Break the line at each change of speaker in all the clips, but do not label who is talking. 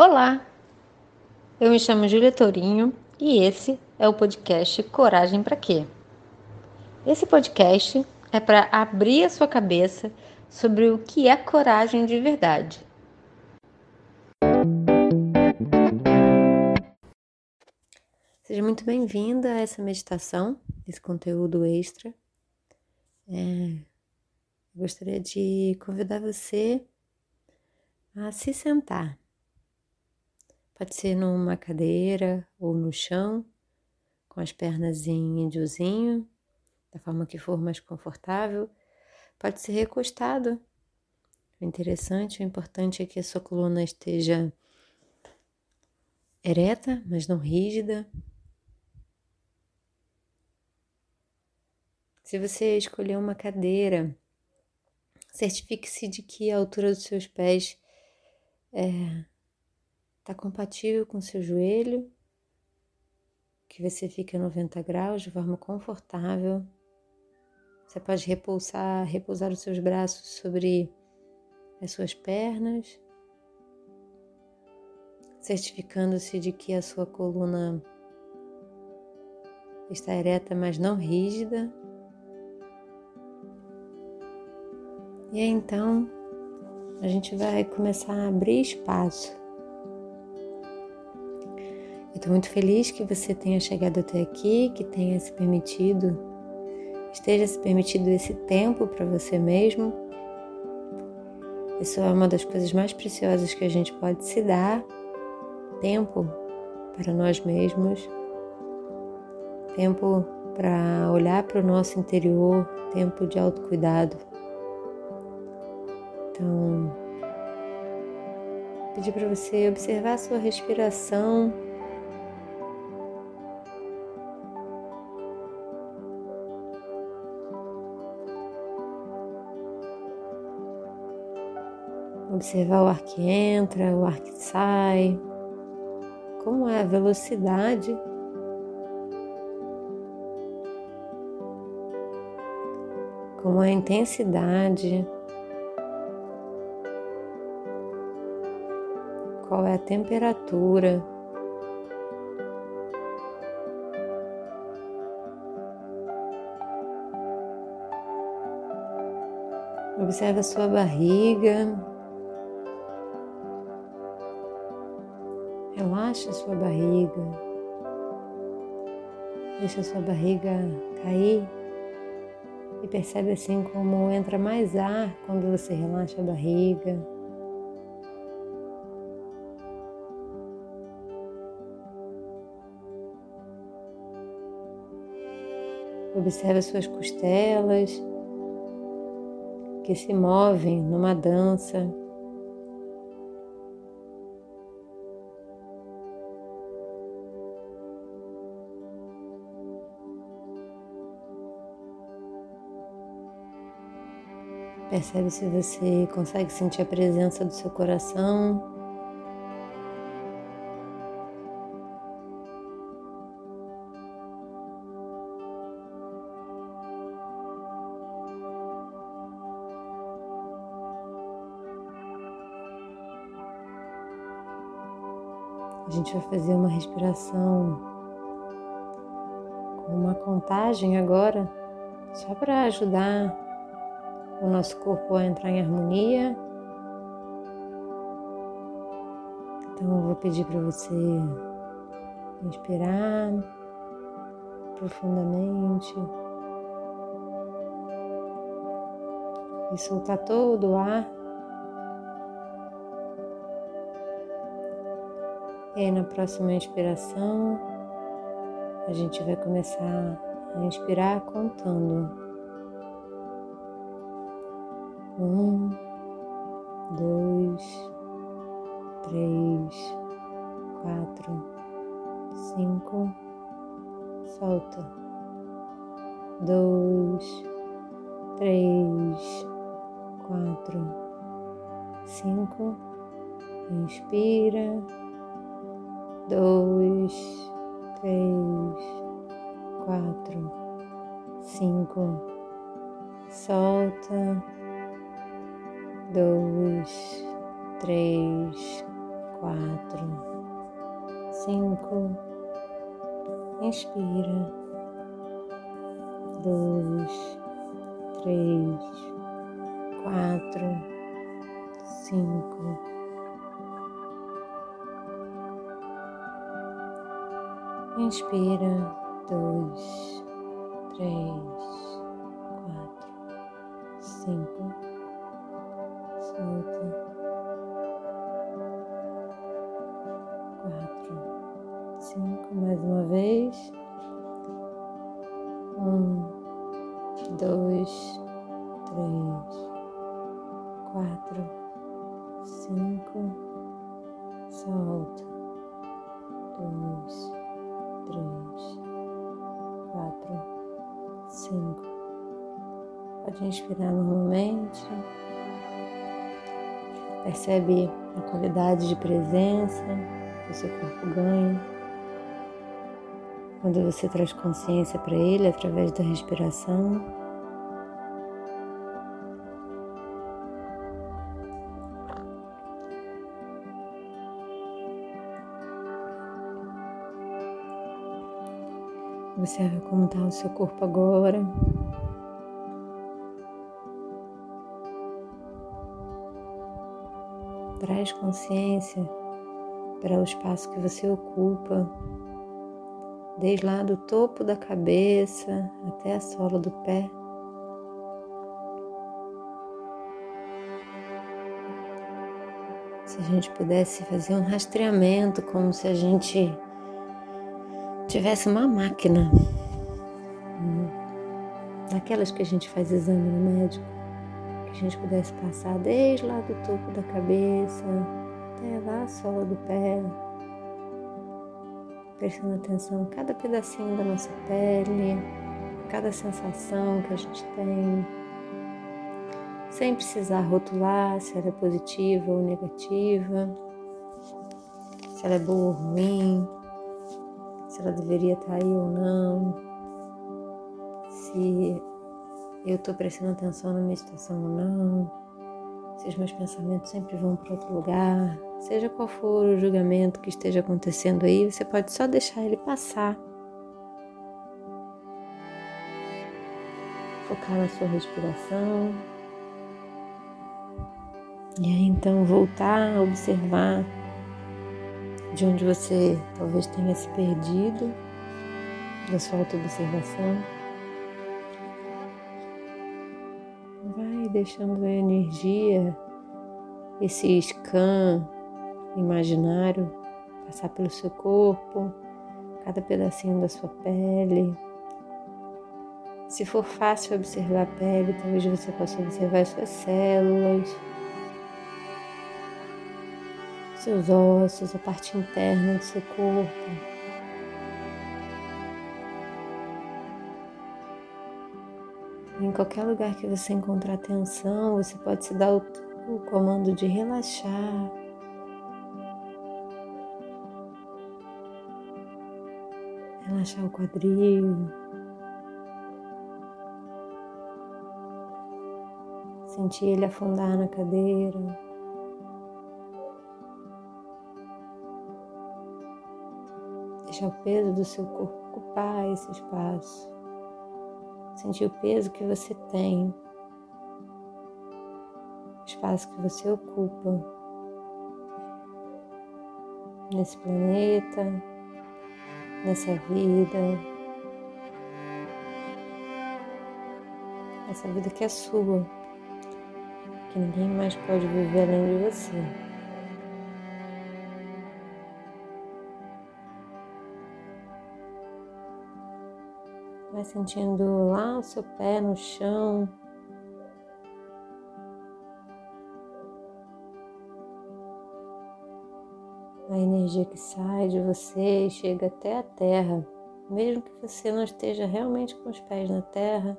Olá, eu me chamo Júlia Tourinho e esse é o podcast Coragem para Quê? Esse podcast é para abrir a sua cabeça sobre o que é coragem de verdade. Seja muito bem-vinda a essa meditação, esse conteúdo extra. É, gostaria de convidar você a se sentar Pode ser numa cadeira ou no chão, com as pernas em índiozinho, da forma que for mais confortável. Pode ser recostado. O interessante, o importante é que a sua coluna esteja ereta, mas não rígida. Se você escolher uma cadeira, certifique-se de que a altura dos seus pés é Está compatível com seu joelho, que você fica a 90 graus de forma confortável. Você pode repousar, repousar os seus braços sobre as suas pernas, certificando-se de que a sua coluna está ereta, mas não rígida. E então a gente vai começar a abrir espaço Estou muito feliz que você tenha chegado até aqui, que tenha se permitido, esteja se permitido esse tempo para você mesmo. Isso é uma das coisas mais preciosas que a gente pode se dar: tempo para nós mesmos, tempo para olhar para o nosso interior, tempo de autocuidado. Então, pedir para você observar a sua respiração Observar o ar que entra, o ar que sai, como é a velocidade. Como é a intensidade, qual é a temperatura. Observe a sua barriga. Relaxa sua barriga. Deixa sua barriga cair e percebe assim como entra mais ar quando você relaxa a barriga. Observe as suas costelas que se movem numa dança. Percebe se você consegue sentir a presença do seu coração. A gente vai fazer uma respiração com uma contagem agora, só para ajudar o nosso corpo a entrar em harmonia. Então eu vou pedir para você inspirar profundamente e soltar todo o ar. E aí na próxima inspiração a gente vai começar a inspirar contando. Um, dois, três, quatro, cinco, solta. Dois, três, quatro, cinco, inspira. Dois, três, quatro, cinco, solta dois, três, quatro, cinco, inspira, dois, três, quatro, cinco. Inspira, dois, três, quatro, cinco, dois, três, quatro, cinco. Pode inspirar normalmente. Percebe a qualidade de presença que o seu corpo ganha. Quando você traz consciência para ele através da respiração. Observe como está o seu corpo agora. Traz consciência para o espaço que você ocupa, desde lá do topo da cabeça até a sola do pé. Se a gente pudesse fazer um rastreamento, como se a gente tivesse uma máquina, daquelas que a gente faz exame no médico, que a gente pudesse passar desde lá do topo da cabeça até lá a sola do pé, prestando atenção em cada pedacinho da nossa pele, cada sensação que a gente tem, sem precisar rotular se ela é positiva ou negativa, se ela é boa ou ruim se ela deveria estar aí ou não, se eu estou prestando atenção na meditação ou não, se os meus pensamentos sempre vão para outro lugar, seja qual for o julgamento que esteja acontecendo aí, você pode só deixar ele passar. Focar na sua respiração. E aí então voltar a observar de onde você talvez tenha se perdido da sua autoobservação. Vai deixando a energia, esse scan imaginário passar pelo seu corpo, cada pedacinho da sua pele. Se for fácil observar a pele, talvez você possa observar as suas células, seus ossos, a parte interna do seu corpo. Em qualquer lugar que você encontrar tensão, você pode se dar o, o comando de relaxar. Relaxar o quadril. Sentir ele afundar na cadeira. Deixar o peso do seu corpo ocupar esse espaço. Sentir o peso que você tem, o espaço que você ocupa nesse planeta, nessa vida, essa vida que é sua, que ninguém mais pode viver além de você. Vai sentindo lá o seu pé no chão. A energia que sai de você e chega até a terra, mesmo que você não esteja realmente com os pés na terra,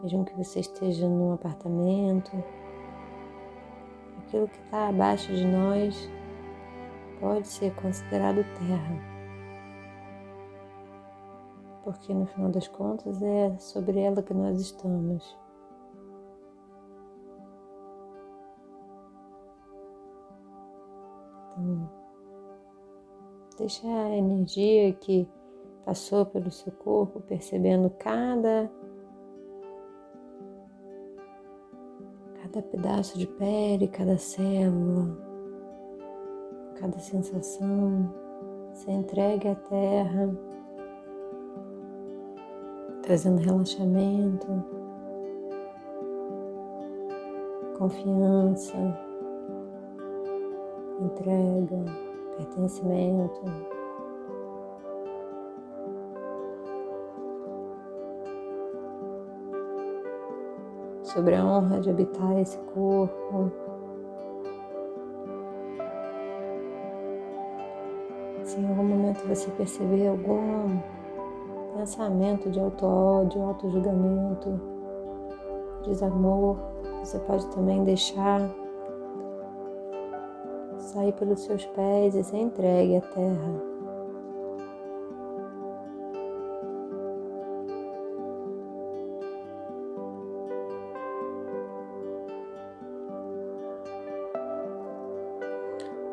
mesmo que você esteja num apartamento, aquilo que está abaixo de nós pode ser considerado terra porque no final das contas é sobre ela que nós estamos. Deixa a energia que passou pelo seu corpo, percebendo cada cada pedaço de pele, cada célula, cada sensação. Se entregue à terra, trazendo relaxamento, confiança, entrega, pertencimento. Sobre a honra de habitar esse corpo. Se em algum momento você perceber algum pensamento de auto-ódio, auto-julgamento, desamor, você pode também deixar sair pelos seus pés e se entregue à terra.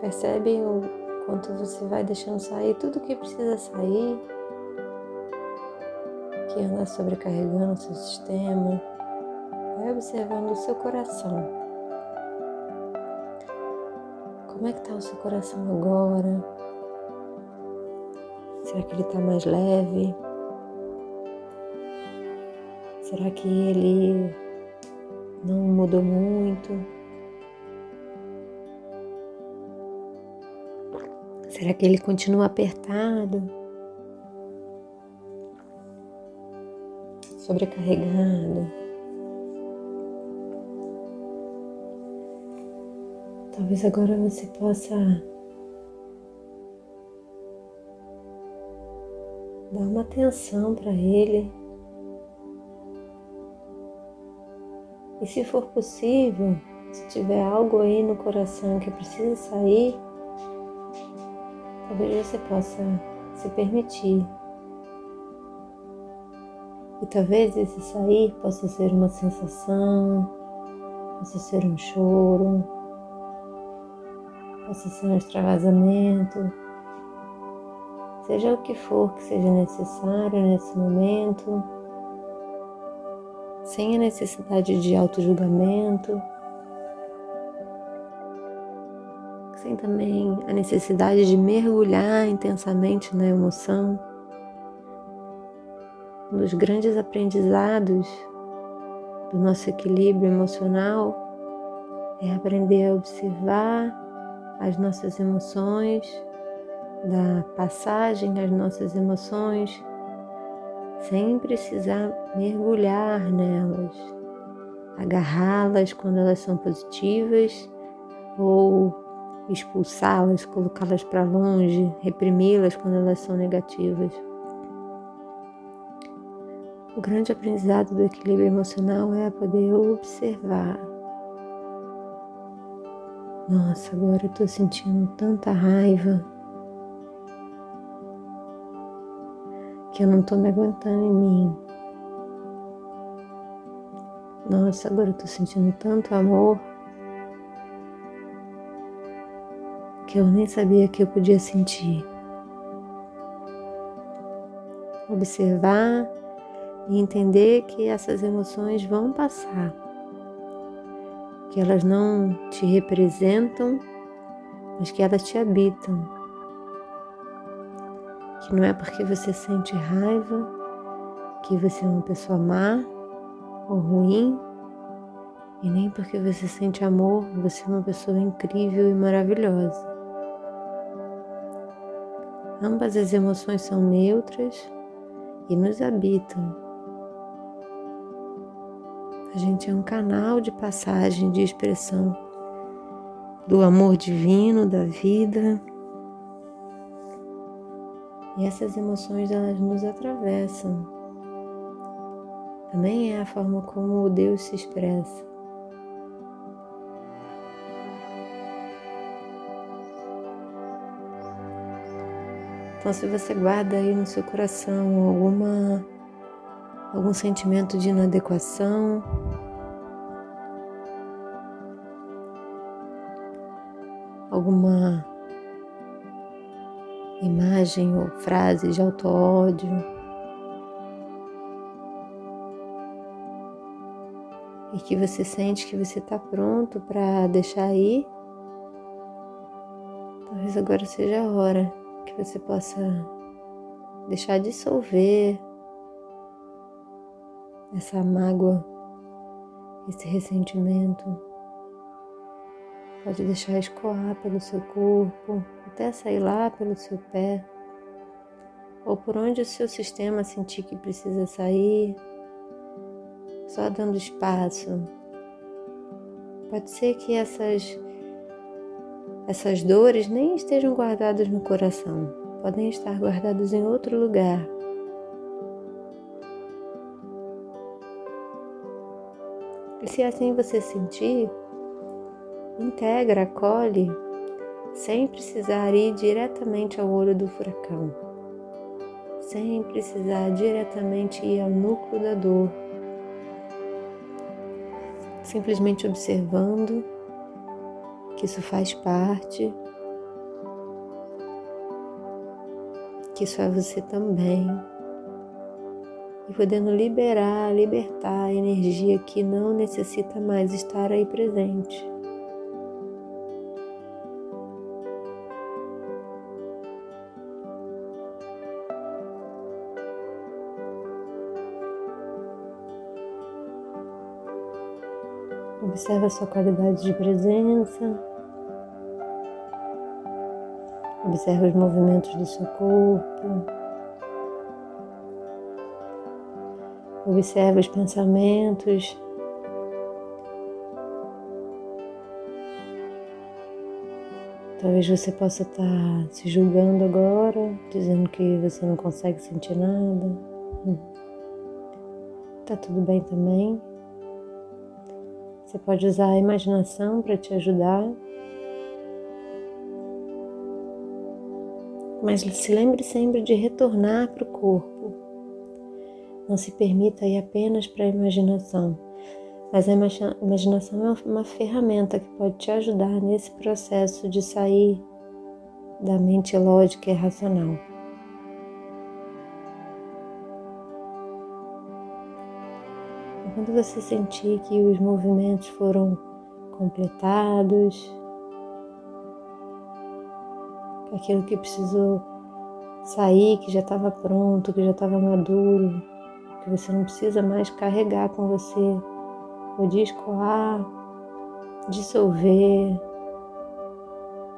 Percebe o quanto você vai deixando sair tudo que precisa sair, que anda sobrecarregando o seu sistema. Vai observando o seu coração. Como é que está o seu coração agora? Será que ele está mais leve? Será que ele não mudou muito? Será que ele continua apertado? Sobrecarregado? Talvez agora você possa dar uma atenção para ele. E se for possível, se tiver algo aí no coração que precisa sair, talvez você possa se permitir. Talvez esse sair possa ser uma sensação, possa ser um choro, possa ser um extravasamento, seja o que for que seja necessário nesse momento, sem a necessidade de auto-julgamento, sem também a necessidade de mergulhar intensamente na emoção. Um dos grandes aprendizados do nosso equilíbrio emocional é aprender a observar as nossas emoções, da passagem das nossas emoções, sem precisar mergulhar nelas, agarrá-las quando elas são positivas ou expulsá-las, colocá-las para longe, reprimi-las quando elas são negativas. O grande aprendizado do equilíbrio emocional é poder observar nossa, agora eu tô sentindo tanta raiva que eu não tô me aguentando em mim. Nossa, agora eu tô sentindo tanto amor que eu nem sabia que eu podia sentir. Observar e entender que essas emoções vão passar que elas não te representam, mas que elas te habitam. Que não é porque você sente raiva que você é uma pessoa má ou ruim, e nem porque você sente amor você é uma pessoa incrível e maravilhosa. Ambas as emoções são neutras e nos habitam. A gente é um canal de passagem, de expressão do amor divino, da vida. E essas emoções elas nos atravessam. Também é a forma como Deus se expressa. Então, se você guarda aí no seu coração alguma algum sentimento de inadequação. Alguma imagem ou frase de auto-ódio. E que você sente que você está pronto para deixar ir, talvez agora seja a hora que você possa deixar dissolver essa mágoa, esse ressentimento. Pode deixar escoar pelo seu corpo, até sair lá pelo seu pé, ou por onde o seu sistema sentir que precisa sair, só dando espaço. Pode ser que essas essas dores nem estejam guardadas no coração, podem estar guardadas em outro lugar. Se assim você sentir, integra, acolhe, sem precisar ir diretamente ao olho do furacão, sem precisar diretamente ir ao núcleo da dor, simplesmente observando que isso faz parte, que isso é você também, e podendo liberar, libertar a energia que não necessita mais estar aí presente. Observe a sua qualidade de presença. Observe os movimentos do seu corpo. Observe os pensamentos. Talvez você possa estar se julgando agora, dizendo que você não consegue sentir nada. Tá tudo bem também. Você pode usar a imaginação para te ajudar. Mas se lembre sempre de retornar para o corpo. Não se permita ir apenas para a imaginação, mas a imaginação é uma ferramenta que pode te ajudar nesse processo de sair da mente lógica e racional. Quando você sentir que os movimentos foram completados, aquilo que precisou sair, que já estava pronto, que já estava maduro, que você não precisa mais carregar com você, podia escoar, dissolver,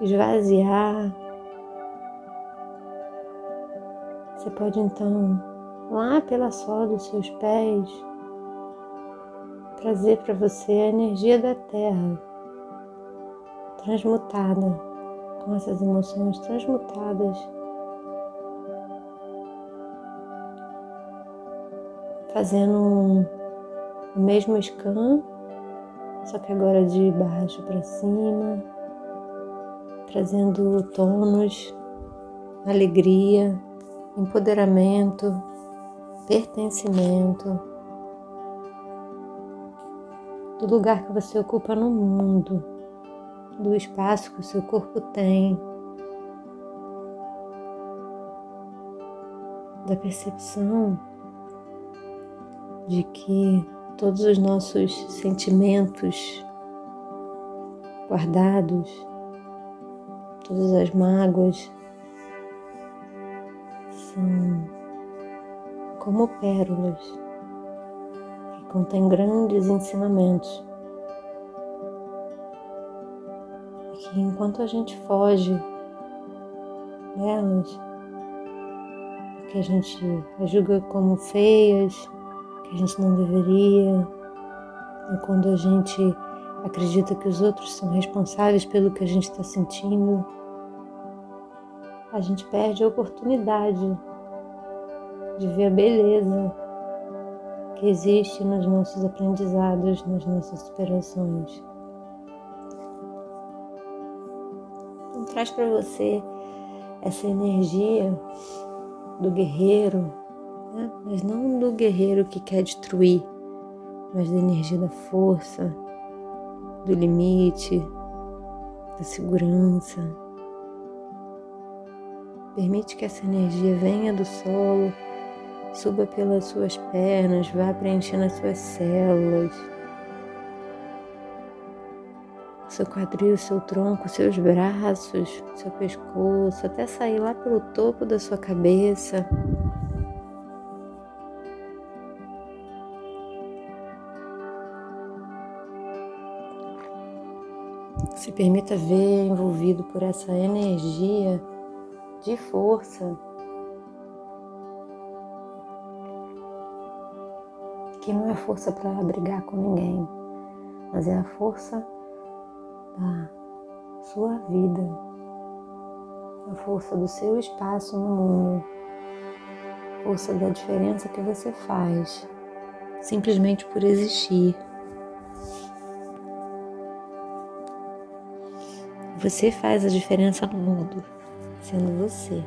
esvaziar. Você pode então, lá pela sola dos seus pés, trazer para você a energia da terra transmutada, com essas emoções transmutadas. Fazendo o mesmo scan, só que agora de baixo para cima, trazendo tônus, alegria, empoderamento, pertencimento. Do lugar que você ocupa no mundo, do espaço que o seu corpo tem, da percepção de que todos os nossos sentimentos guardados, todas as mágoas são como pérolas contém grandes ensinamentos. E que enquanto a gente foge delas, que a gente as julga como feias, a gente não deveria, e quando a gente acredita que os outros são responsáveis pelo que a gente está sentindo, a gente perde a oportunidade de ver a beleza que existe nos nossos aprendizados, nas nossas superações. Então, traz para você essa energia do guerreiro, né? mas não do guerreiro que quer destruir, mas da energia da força, do limite, da segurança. Permite que essa energia venha do solo, suba pelas suas pernas, vá preenchendo as suas células, seu quadril, seu tronco, seus braços, seu pescoço, até sair lá pelo topo da sua cabeça. Se permita ver envolvido por essa energia de força que não é força para brigar com ninguém, mas é a força da sua vida, a força do seu espaço no mundo, a força da diferença que você faz, simplesmente por existir. Você faz a diferença no mundo, sendo você.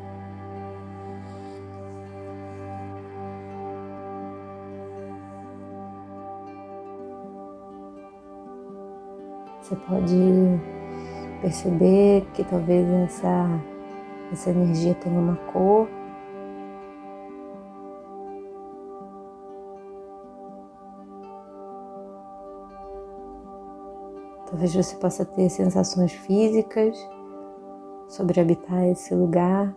Você pode perceber que talvez essa, essa energia tenha uma cor. Talvez você possa ter sensações físicas sobre habitar esse lugar.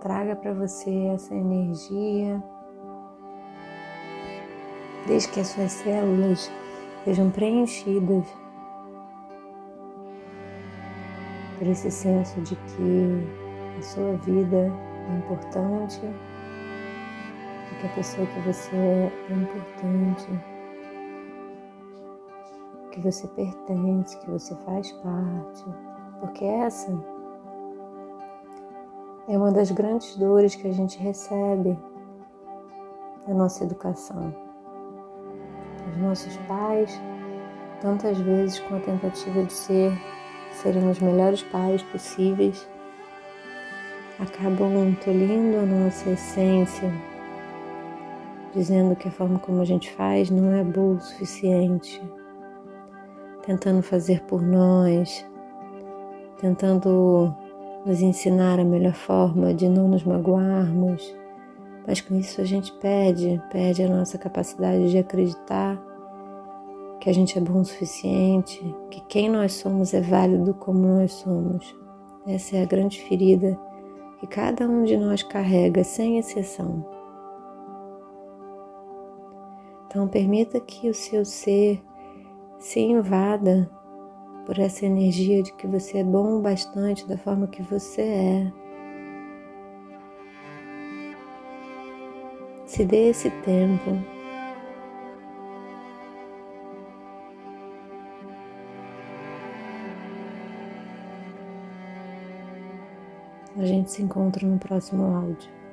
Traga para você essa energia. Desde que as suas células sejam preenchidas por esse senso de que a sua vida é importante, que a pessoa que você é importante, que você pertence, que você faz parte, porque essa é uma das grandes dores que a gente recebe na nossa educação. Os nossos pais, tantas vezes com a tentativa de ser serem os melhores pais possíveis, acabam tolhindo a nossa essência, dizendo que a forma como a gente faz não é boa o suficiente, tentando fazer por nós, tentando nos ensinar a melhor forma de não nos magoarmos, mas com isso a gente perde, perde a nossa capacidade de acreditar que a gente é bom o suficiente, que quem nós somos é válido como nós somos. Essa é a grande ferida que cada um de nós carrega, sem exceção. Então, permita que o seu ser se invada por essa energia de que você é bom bastante da forma que você é. Se dê esse tempo. A gente se encontra no próximo áudio.